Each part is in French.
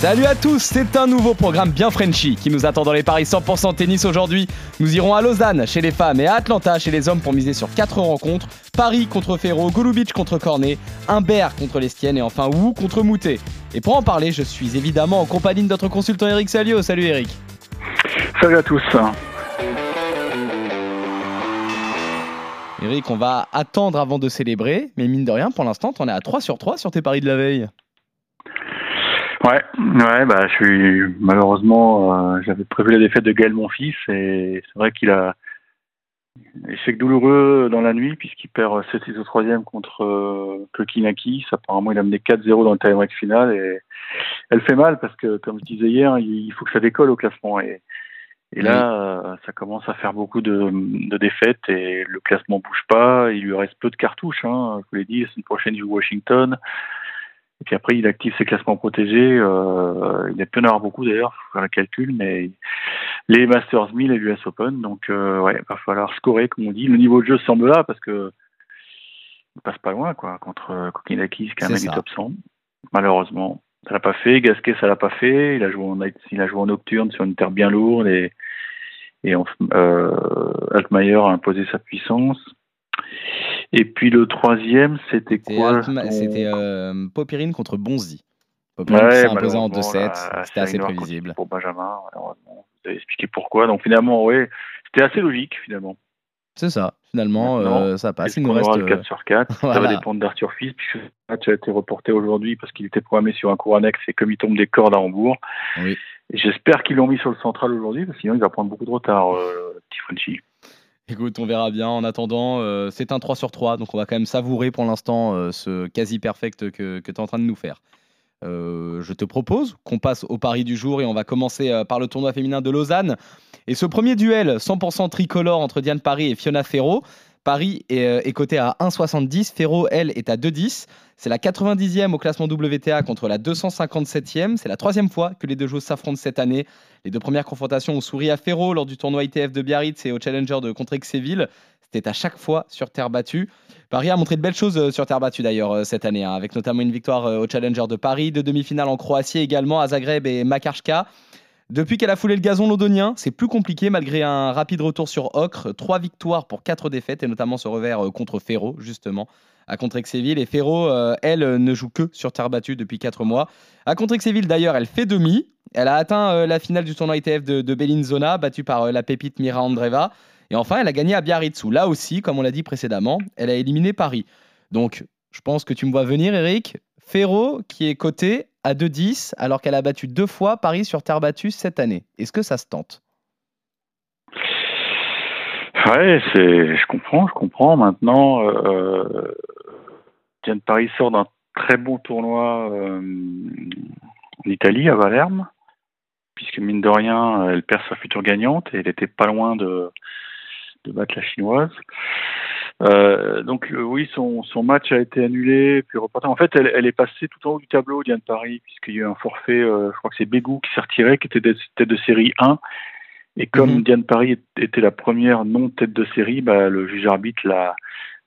Salut à tous, c'est un nouveau programme bien Frenchy qui nous attend dans les paris 100% tennis aujourd'hui. Nous irons à Lausanne chez les femmes et à Atlanta chez les hommes pour miser sur 4 rencontres. Paris contre Ferro, Golubic contre Cornet, Humbert contre l'Estienne et enfin Wu contre Moutet. Et pour en parler, je suis évidemment en compagnie de notre consultant Eric Salio. Salut Eric. Salut à tous. Eric, on va attendre avant de célébrer, mais mine de rien, pour l'instant, t'en es à 3 sur 3 sur tes paris de la veille. Ouais, ouais, bah je suis malheureusement euh, j'avais prévu la défaite de Gaël mon fils et c'est vrai qu'il a échec douloureux dans la nuit puisqu'il perd 7-6 au troisième contre euh, Kokinakis. Apparemment il a mené 4-0 dans le time final et elle fait mal parce que comme je disais hier, il faut que ça décolle au classement et, et là euh, ça commence à faire beaucoup de, de, défaites et le classement bouge pas. Il lui reste peu de cartouches. Hein, je vous l'ai dit, la semaine prochaine il joue Washington. Et puis après, il active ses classements protégés. Euh, il a pu en avoir beaucoup d'ailleurs, faut faire le calcul, mais les Masters 1000 et l'US Open. Donc, euh, ouais, va falloir scorer, comme on dit. Le niveau de jeu semble là parce que il passe pas loin, quoi, contre Kokinakis, qui est un mec du top 100. Malheureusement, ça l'a pas fait. Gasquet, ça l'a pas fait. Il a joué en, il a joué en nocturne sur une terre bien lourde et, et euh, Altmaier a imposé sa puissance. Et puis le troisième, c'était quoi C'était euh, Popirine contre Bonzi. Popirine s'est imposé en 2-7. C'était assez prévisible. Pour Benjamin, malheureusement. Vous avez expliqué pourquoi. Donc finalement, oui, c'était assez logique finalement. C'est ça. Finalement, euh, ça passe. Il nous reste 4 euh, sur 4. Ça va dépendre d'Arthur Fils, puisque le match a été reporté aujourd'hui parce qu'il était programmé sur un cours annexe et comme il tombe des cordes à Hambourg. Oui. J'espère qu'ils l'ont mis sur le central aujourd'hui, parce que sinon il va prendre beaucoup de retard, euh, petit Écoute, on verra bien. En attendant, euh, c'est un 3 sur 3, donc on va quand même savourer pour l'instant euh, ce quasi perfect que, que tu es en train de nous faire. Euh, je te propose qu'on passe au pari du jour et on va commencer par le tournoi féminin de Lausanne. Et ce premier duel 100% tricolore entre Diane Paris et Fiona Ferro, Paris est, coté à 1,70, Ferro, elle, est à 2,10. C'est la 90e au classement WTA contre la 257e. C'est la troisième fois que les deux joueurs s'affrontent cette année. Les deux premières confrontations ont souri à Ferro lors du tournoi ITF de Biarritz et au Challenger de Contrexéville. C'était à chaque fois sur terre battue. Paris a montré de belles choses euh, sur terre battue d'ailleurs euh, cette année, hein, avec notamment une victoire euh, au Challenger de Paris, deux demi-finales en Croatie également, à Zagreb et Makarska. Depuis qu'elle a foulé le gazon londonien, c'est plus compliqué malgré un rapide retour sur Ocre. Trois victoires pour quatre défaites et notamment ce revers contre Ferro, justement, à Contrexéville. Et Ferro, elle, ne joue que sur terre battue depuis quatre mois. À Contrexéville, d'ailleurs, elle fait demi. Elle a atteint euh, la finale du tournoi ITF de, Bellinzona, battue par euh, la pépite Mira Andreva. Et enfin, elle a gagné à Biarritz, où là aussi, comme on l'a dit précédemment, elle a éliminé Paris. Donc, je pense que tu me vois venir, Eric. Ferro, qui est coté à 2-10, alors qu'elle a battu deux fois Paris sur terre battue cette année. Est-ce que ça se tente? Ouais, je comprends, je comprends. Maintenant, euh, Paris sort d'un très bon tournoi euh, en Italie, à Valerme puisque mine de rien, elle perd sa future gagnante et elle était pas loin de battre la chinoise. Euh, donc euh, oui, son, son match a été annulé, puis reporté. En fait, elle, elle est passée tout en haut du tableau, Diane Paris, puisqu'il y a eu un forfait, euh, je crois que c'est Bégou qui s'est retiré, qui était de, tête de série 1. Et comme mhm. Diane Paris était la première non tête de série, bah, le juge arbitre l'a,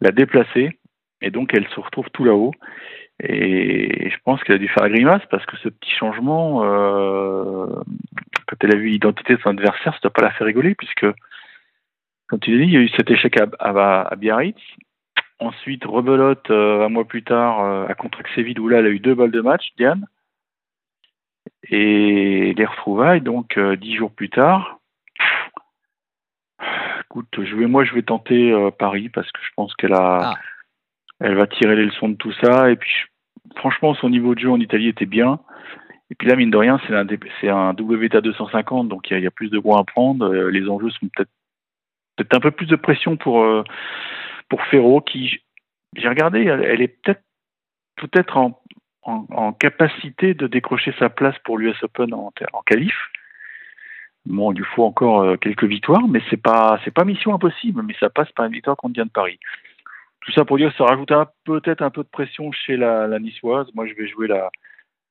l'a déplacée. Et donc elle se retrouve tout là-haut. Et je pense qu'elle a dû faire la grimace parce que ce petit changement, euh, quand elle a vu l'identité de son adversaire, ça ne doit pas la faire rigoler puisque, comme tu l'as dit, il y a eu cet échec à, à, Biarritz. Ensuite, rebelote euh, un mois plus tard euh, à Contrexéville où là, elle a eu deux balles de match, Diane. Et les retrouvailles, donc euh, dix jours plus tard. Écoute, je vais, moi, je vais tenter Paris parce que je pense qu'elle a. Ah. Elle va tirer les leçons de tout ça. Et puis, franchement, son niveau de jeu en Italie était bien. Et puis là, mine de rien, c'est un, c'est un WTA 250, donc il y, a plus de points à prendre. Euh, les enjeux sont peut-être peut-être un peu plus de pression pour euh, pour Ferro, qui j'ai regardé, elle, est peut-être peut-être en, en, capacité de décrocher sa place pour l'US Open en, en qualif. Bon, il lui faut encore euh, quelques victoires, mais c'est pas pas mission impossible, mais ça passe par une victoire contre Diane Paris. Tout ça pour dire que ça rajoute peut-être un peu de pression chez la, la niçoise. Moi, je vais jouer la,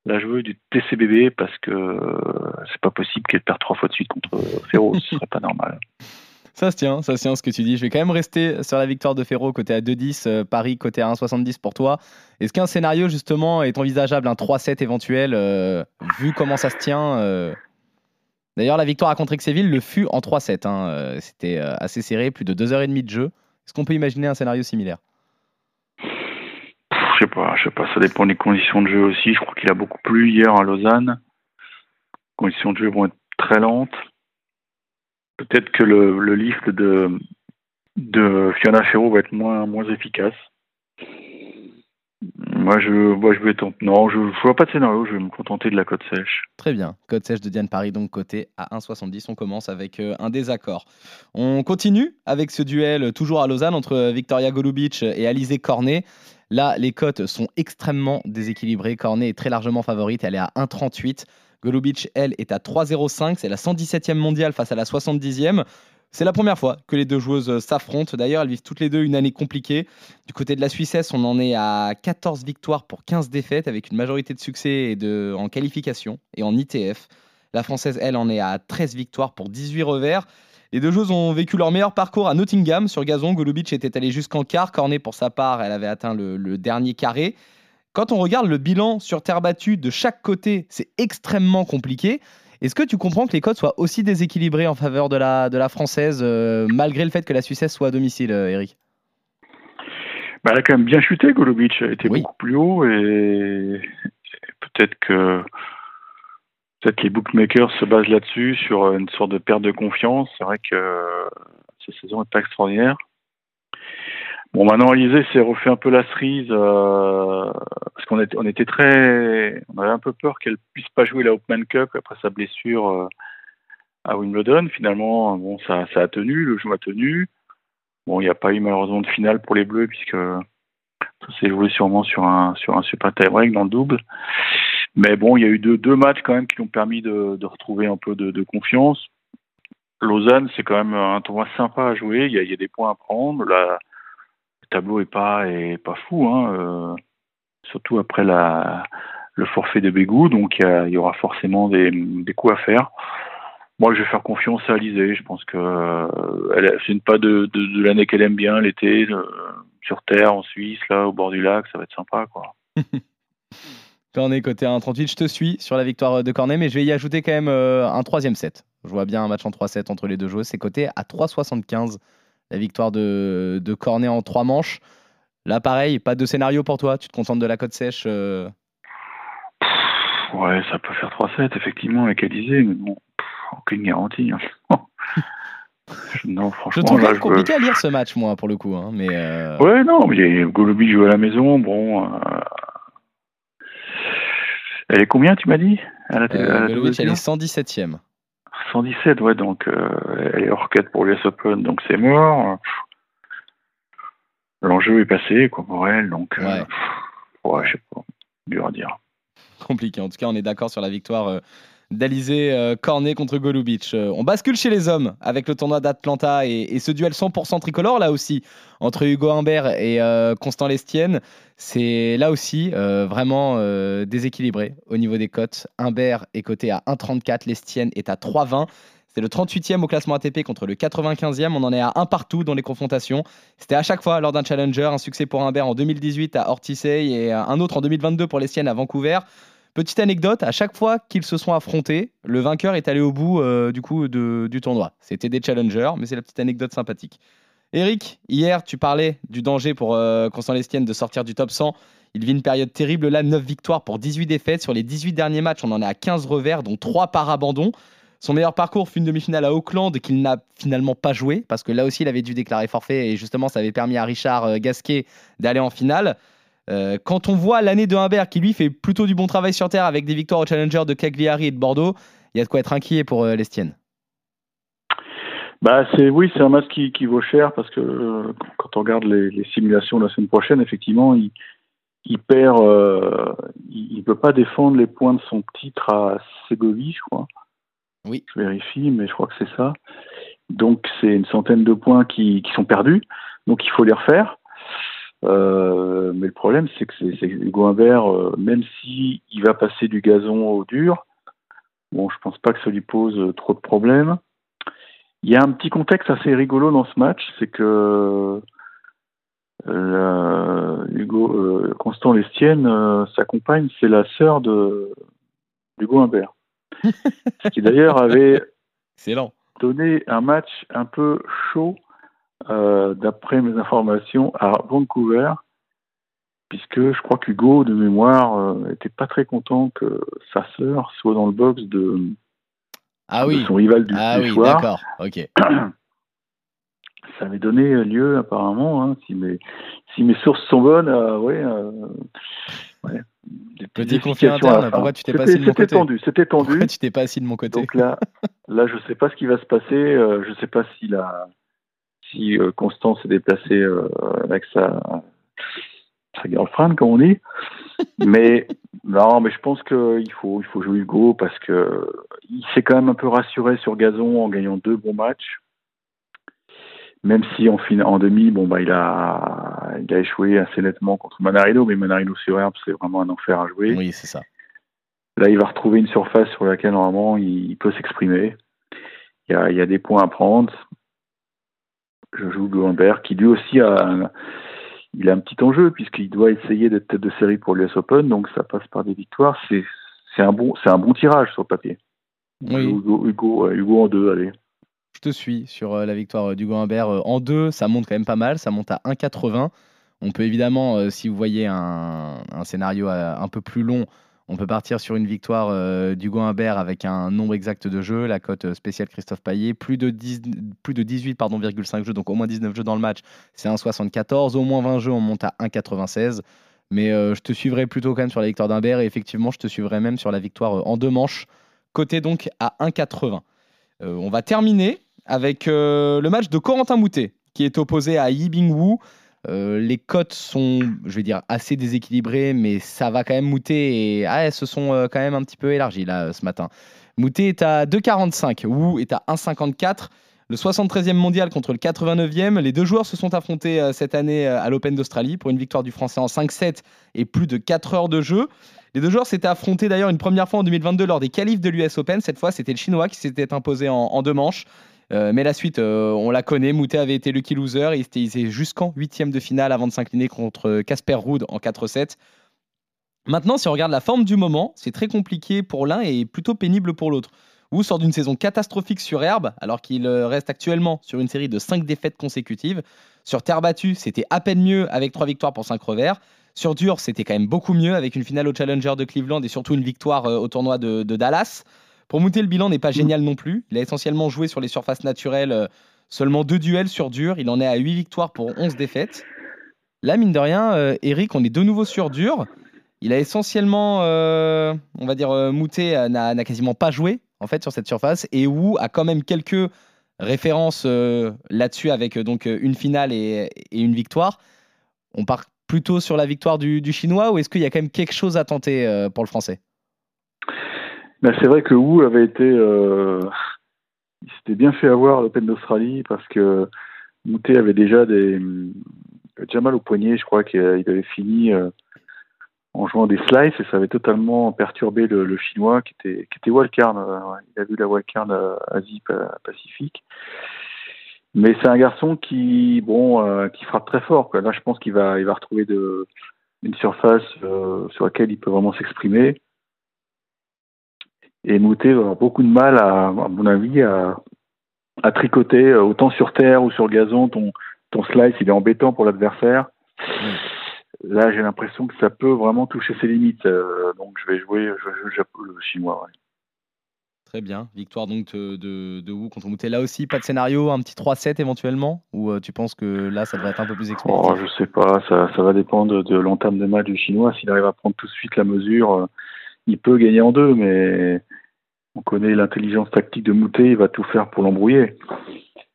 je veux du TCBB parce que c'est pas possible qu'elle perde trois fois de suite contre Ferro, ce serait pas normal. Ça se tient, ça se tient ce que tu dis. Je vais quand même rester sur la victoire de Ferro côté à 2-10, euh, Paris côté à 1,70 pour toi. Est-ce qu'un scénario justement est envisageable, un 3-7 éventuel, euh, vu comment ça se tient euh? D'ailleurs, la victoire à contre Séville le fut en 3-7. hein. C'était assez serré, plus de 2h30 de jeu. Est-ce qu'on peut imaginer un scénario similaire? Je sais pas, je sais pas, ça dépend des conditions de jeu aussi. Je crois qu'il a beaucoup plu hier à Lausanne. Les conditions de jeu vont être très lentes. Peut-être que le, le lift de, de Fiona Ferro va être moins, moins efficace. Moi, je, moi, je vais tenter. Non, je ne vois pas de scénario, je vais me contenter de la côte sèche. Très bien. Côte sèche de Diane Paris, donc côté à 1,70. On commence avec euh, un désaccord. On continue avec ce duel euh, toujours à Lausanne entre Victoria Golubic et Alizé Cornet. Là, les cotes sont extrêmement déséquilibrées. Cornet est très largement favorite. Elle est à 1,38. Golubic, elle, est à 3,05. C'est la 117e mondiale face à la 70e. C'est la première fois que les deux joueuses euh, s'affrontent. D'ailleurs, elles vivent toutes les deux une année compliquée. Du côté de la Suissesse, on en est à 14 victoires pour 15 défaites, avec une majorité de succès en qualification et en ITF. La Française, elle, en est à 13 victoires pour 18 revers. Les deux joueuses ont vécu leur meilleur parcours à Nottingham sur gazon. Golubic était allé jusqu'en quart. Cornet, pour sa part, elle avait atteint le dernier carré. Quand on regarde le bilan sur terre battue de chaque côté, c'est extrêmement compliqué. Est-ce que tu comprends que les codes soient aussi déséquilibrés en faveur de la, de la française, euh, malgré le fait que la Suissesse soit à domicile, euh, Eric? Bah, Elle a quand même bien chuté, Golubic. Elle était beaucoup plus haut et peut-être que peut-être les bookmakers se basent là-dessus, sur une sorte de perte de confiance. C'est vrai que cette saison n'est pas extraordinaire. Bon, maintenant, Alizé s'est refait un peu la cerise euh, parce qu'on était, on était très, on avait un peu peur qu'elle puisse pas jouer la Open Cup après sa blessure euh, à Wimbledon. Finalement, bon, ça, ça a tenu, le jeu a tenu. Bon, il n'y a pas eu malheureusement de finale pour les Bleus puisque ça s'est joué sûrement sur un sur un super tie break dans le double. Mais bon, il y a eu deux, deux matchs quand même qui ont permis de, de retrouver un peu de, confiance. Lausanne, c'est quand même un tournoi sympa à jouer. Il y a, y a des points à prendre. Tableau est pas fou, hein, euh, surtout après le forfait de Bégou, donc il y, aura forcément des, coups à faire. Moi, je vais faire confiance à Alizé. Je pense que euh, c'est une pas de, l'année qu'elle aime bien, l'été, euh, sur terre, en Suisse, là, au bord du lac, ça va être sympa, quoi. Cornet côté 1,38, je te suis sur la victoire de Cornet, mais je vais y ajouter quand même un troisième set. Je vois bien un match en 3-7 entre les deux joueurs. C'est coté à 3,75 la victoire de, de Cornet en trois manches. Là, pareil, pas de scénario pour toi. Tu te contentes de la côte sèche euh... Ouais, ça peut faire 3-7, effectivement, avec Alizé, mais bon, aucune garantie. Hein. non, franchement. Je trouve là, compliqué je... à lire ce match, moi, pour le coup. Hein, mais euh... Ouais, non, mais Golobi joue à la maison. Bon. Euh... Elle est combien, tu m'as dit euh, Golovic, elle est 117ème. 117, ouais, donc euh, elle est hors quête pour l'US Open, donc c'est mort. L'enjeu est passé, quoi, pour elle, donc euh. Pff, ouais, je sais pas, dur à dire. Compliqué. En tout cas, on est d'accord sur la victoire euh, d'Alizé euh, Cornet contre Golubic. Euh, on bascule chez les hommes avec le tournoi d'Atlanta et, ce duel 100% tricolore là aussi entre Hugo Humbert et euh, Constant Lestienne. C'est là aussi vraiment déséquilibré au niveau des cotes. Humbert est coté à 1,34, Lestienne est à 3,20. C'est le 38e au classement ATP contre le 95e. On en est à un partout dans les confrontations. C'était à chaque fois lors d'un challenger. Un succès pour Humbert en 2018 à Ortisei et un autre en 2022 pour Lestienne à Vancouver. Petite anecdote, à chaque fois qu'ils se sont affrontés, le vainqueur est allé au bout euh, du coup de, du tournoi. C'était des challengers, mais c'est la petite anecdote sympathique. Eric, hier tu parlais du danger pour euh, Constant Lestienne de sortir du top 100. Il vit une période terrible là, 9 victoires pour 18 défaites. Sur les 18 derniers matchs, on en est à 15 revers, dont 3 par abandon. Son meilleur parcours fut une demi-finale à Auckland qu'il n'a finalement pas joué parce que là aussi il avait dû déclarer forfait et justement ça avait permis à Richard euh, Gasquet d'aller en finale. Euh, quand on voit l'année de Humbert qui lui fait plutôt du bon travail sur terre avec des victoires au Challenger de Cagliari et de Bordeaux, il y a de quoi être inquiet pour euh, l'Estienne. Bah c'est oui c'est un match qui, qui, vaut cher parce que euh, quand on regarde les, les, simulations de la semaine prochaine effectivement il, il perd euh, il, il peut pas défendre les points de son titre à Ségovie je crois. Oui. Je vérifie mais je crois que c'est ça. Donc c'est une centaine de points qui, qui sont perdus. Donc il faut les refaire Euh, mais le problème, c'est que c'est Hugo Humbert, euh, même si il va passer du gazon au dur, bon, je pense pas que ça lui pose trop de problèmes. Il y a un petit contexte assez rigolo dans ce match, c'est que euh, Hugo euh, Constant Lestienne, sa compagne, c'est la sœur de d'Hugo Humbert, ce qui d'ailleurs avait Excellent. donné un match un peu chaud, euh, d'après mes informations, à Vancouver, puisque je crois qu'Hugo, de mémoire, euh, était pas très content que sa sœur soit dans le box de, Ah de son rival du, Ah du oui, d'accord. Ok. Ça avait donné lieu, apparemment, hein, si, mes, si mes sources sont bonnes, ouais, euh, ouais, des Petit conflit interne, pourquoi tu t'es pas C'était- assis de mon C'était côté tendu, c'était tendu. Pourquoi tu t'es pas assis de mon côté Donc là, là, je sais pas ce qui va se passer. euh, je sais pas si la, si euh, Constance s'est déplacée euh, avec sa, sa girlfriend, comme on dit. Mais non, mais je pense qu'il faut, il faut jouer Hugo parce que il s'est quand même un peu rassuré sur gazon en gagnant deux bons matchs. Même si en, fin- en demi, bon bah il a, il a échoué assez nettement contre Manarino, mais Manarino sur herbe, c'est vraiment un enfer à jouer. Oui, c'est ça. Là, il va retrouver une surface sur laquelle normalement il peut s'exprimer. Il y a, il y a des points à prendre. Je joue Goldberg, qui lui aussi a un, il a un petit enjeu puisqu'il doit essayer d'être tête de série pour l'US Open, donc ça passe par des victoires. C'est un bon c'est un bon tirage sur le papier. Oui. Hugo, Hugo, Hugo en deux, allez. Je te suis sur euh, la victoire euh, d'Hugo Humbert euh, en deux. Ça monte quand même pas mal. Ça monte à 1,80. On peut évidemment, si vous voyez un, un scénario un peu plus long, on peut partir sur une victoire euh, d'Hugo Humbert avec un nombre exact de jeux. La cote euh, spéciale Christophe Payet, plus de, 10 plus de 18, pardon, 5 jeux, donc au moins 19 jeux dans le match, c'est 1,74. Au moins 20 jeux, on monte à 1,96. Mais euh, je te suivrai plutôt quand même sur la victoire d'Humbert. Et effectivement, je te suivrai même sur la victoire en deux manches. Côté donc à 1,80. Euh, on va terminer avec le match de Corentin Moutet, qui est opposé à Yibing Wu. Euh, les cotes sont, je vais dire, assez déséquilibrées, mais ça va quand même Moutet et ah, elles se sont euh, quand même un petit peu élargies là euh, ce matin. Moutet est à 2,45, Wu est à 1,54. Le 73e mondial contre le 89e. Les deux joueurs se sont affrontés cette année à l'Open d'Australie pour une victoire du Français en 5-7 et plus de 4 heures de jeu. Les deux joueurs s'étaient affrontés d'ailleurs une première fois en 2022 lors des qualifs de l'US Open. Cette fois, c'était le Chinois qui s'était imposé en deux manches. Euh, mais la suite, euh, on la connaît. Moutet avait été lucky loser. Il était, jusqu'en huitième de finale avant de s'incliner contre Casper Ruud en 4-7. Maintenant, si on regarde la forme du moment, c'est très compliqué pour l'un et plutôt pénible pour l'autre. Wu sort d'une saison catastrophique sur herbe, alors qu'il euh, reste actuellement sur une série de 5 défaites consécutives. Sur terre battue, c'était à peine mieux avec 3 victoires pour 5 revers. Sur dur, c'était quand même beaucoup mieux avec une finale au Challenger de Cleveland et surtout une victoire euh, au tournoi de Dallas. Pour Moutet, le bilan n'est pas génial non plus. Il a essentiellement joué sur les surfaces naturelles, euh, seulement deux duels sur dur. Il en est à 8 victoires pour 11 défaites. Là, mine de rien, euh, Eric, on est de nouveau sur dur. Il a essentiellement, euh, on va dire, Moutet n'a quasiment pas joué en fait sur cette surface et Wu a quand même quelques références euh, là-dessus avec donc une finale et, et une victoire. On part plutôt sur la victoire du, du chinois ou est-ce qu'il y a quand même quelque chose à tenter euh, pour le français? Ben, c'est vrai que Wu avait été. euh, il s'était bien fait avoir l'Open d'Australie parce que Moutet avait déjà des. Jamal au poignet, je crois qu'il avait fini euh, en jouant des slices et ça avait totalement perturbé le, chinois qui était, qui était wildcard. euh. Il a vu la wildcard euh, Asie-Pacifique. Mais c'est un garçon qui, bon, euh, qui frappe très fort. Quoi. Là, je pense qu'il va, il va retrouver de, une surface euh, sur laquelle il peut vraiment s'exprimer. Et Moutet va avoir beaucoup de mal, à, à mon avis, à, à tricoter, euh, autant sur terre ou sur gazon, ton, ton slice, il est embêtant pour l'adversaire. Là, j'ai l'impression que ça peut vraiment toucher ses limites. euh, donc, je vais jouer, je vais jouer le chinois. ouais. Très bien. Victoire donc de, de, de Wu contre Moutet. Là aussi, pas de scénario, un petit 3-7 éventuellement Ou euh, tu penses que là, ça devrait être un peu plus expéditif? Oh, je sais pas, ça, ça va dépendre de l'entame de match du chinois. S'il arrive à prendre tout de suite la mesure, euh, il peut gagner en deux, mais on connaît l'intelligence tactique de Moutet, il va tout faire pour l'embrouiller.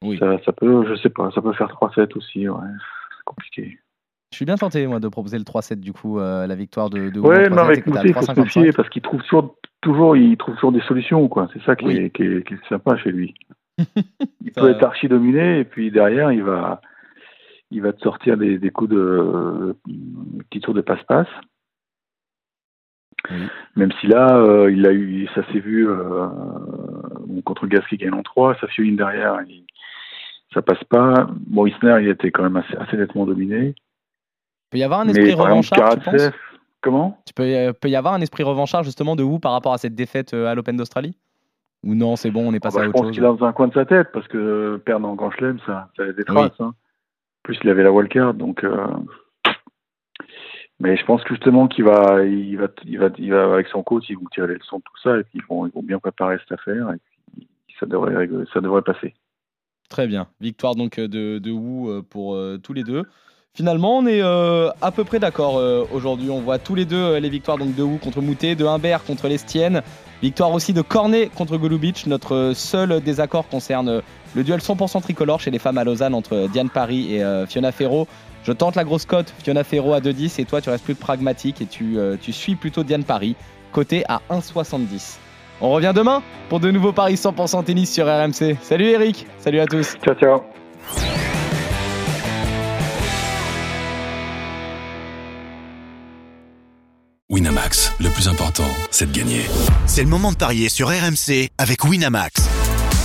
Oui. Ça, ça peut, je sais pas, ça peut faire 3-7 aussi, ouais. C'est compliqué. Je suis bien tenté, moi, de proposer le 3-7, du coup, euh, la victoire de, de Ouais, mais 3-7, avec Moutet, il faut se 3,55. méfier parce qu'il trouve toujours, toujours, il trouve toujours des solutions, quoi. C'est ça qui, Oui. est, qui, est, qui est sympa chez lui. il peut être archi dominé et puis derrière, il va, il va te sortir des, des coups de euh, petits tours de passe-passe. Oui. Même si là, euh, il a eu, ça s'est vu euh, contre Gasquet gagne en 3, ça fait une derrière, il- ça passe pas. Bon, Isner, il était quand même assez, assez nettement dominé. peut y avoir un esprit exemple, revanchard, tu penses? comment? Tu peux, euh, peut y avoir un esprit revanchard justement de Wu par rapport à cette défaite euh, à l'Open d'Australie? Ou non, c'est bon, on est Ah passé bah, à Je pense qu'il a dans un coin de sa tête parce que perdre en Grand Chelem, ça, ça a des traces. hein. Plus il avait la wildcard, donc. Mais je pense justement qu'il va, il va, il va, avec son coach, ils vont tirer les leçons de tout ça et puis ils vont, ils vont bien préparer cette affaire et puis ça devrait, ça devrait passer. Très bien. Victoire donc euh, de, de Wu euh, pour euh, tous les deux. Finalement, on est à peu près d'accord aujourd'hui. On voit tous les deux les victoires donc de Wu contre Moutet, de Humbert contre Lestienne. Victoire aussi de Cornet contre Golubic. Notre seul désaccord concerne le duel 100% tricolore chez les femmes à Lausanne entre Diane Paris et Fiona Ferro. Je tente la grosse cote, Fiona Ferro à 2,10 et toi tu restes plus pragmatique et tu, euh, tu suis plutôt Diane Paris, côté à 1,70. On revient demain pour de nouveaux paris 100% tennis sur RMC. Salut Eric, salut à tous. Ciao, ciao. Winamax, le plus important, c'est de gagner. C'est le moment de parier sur RMC avec Winamax.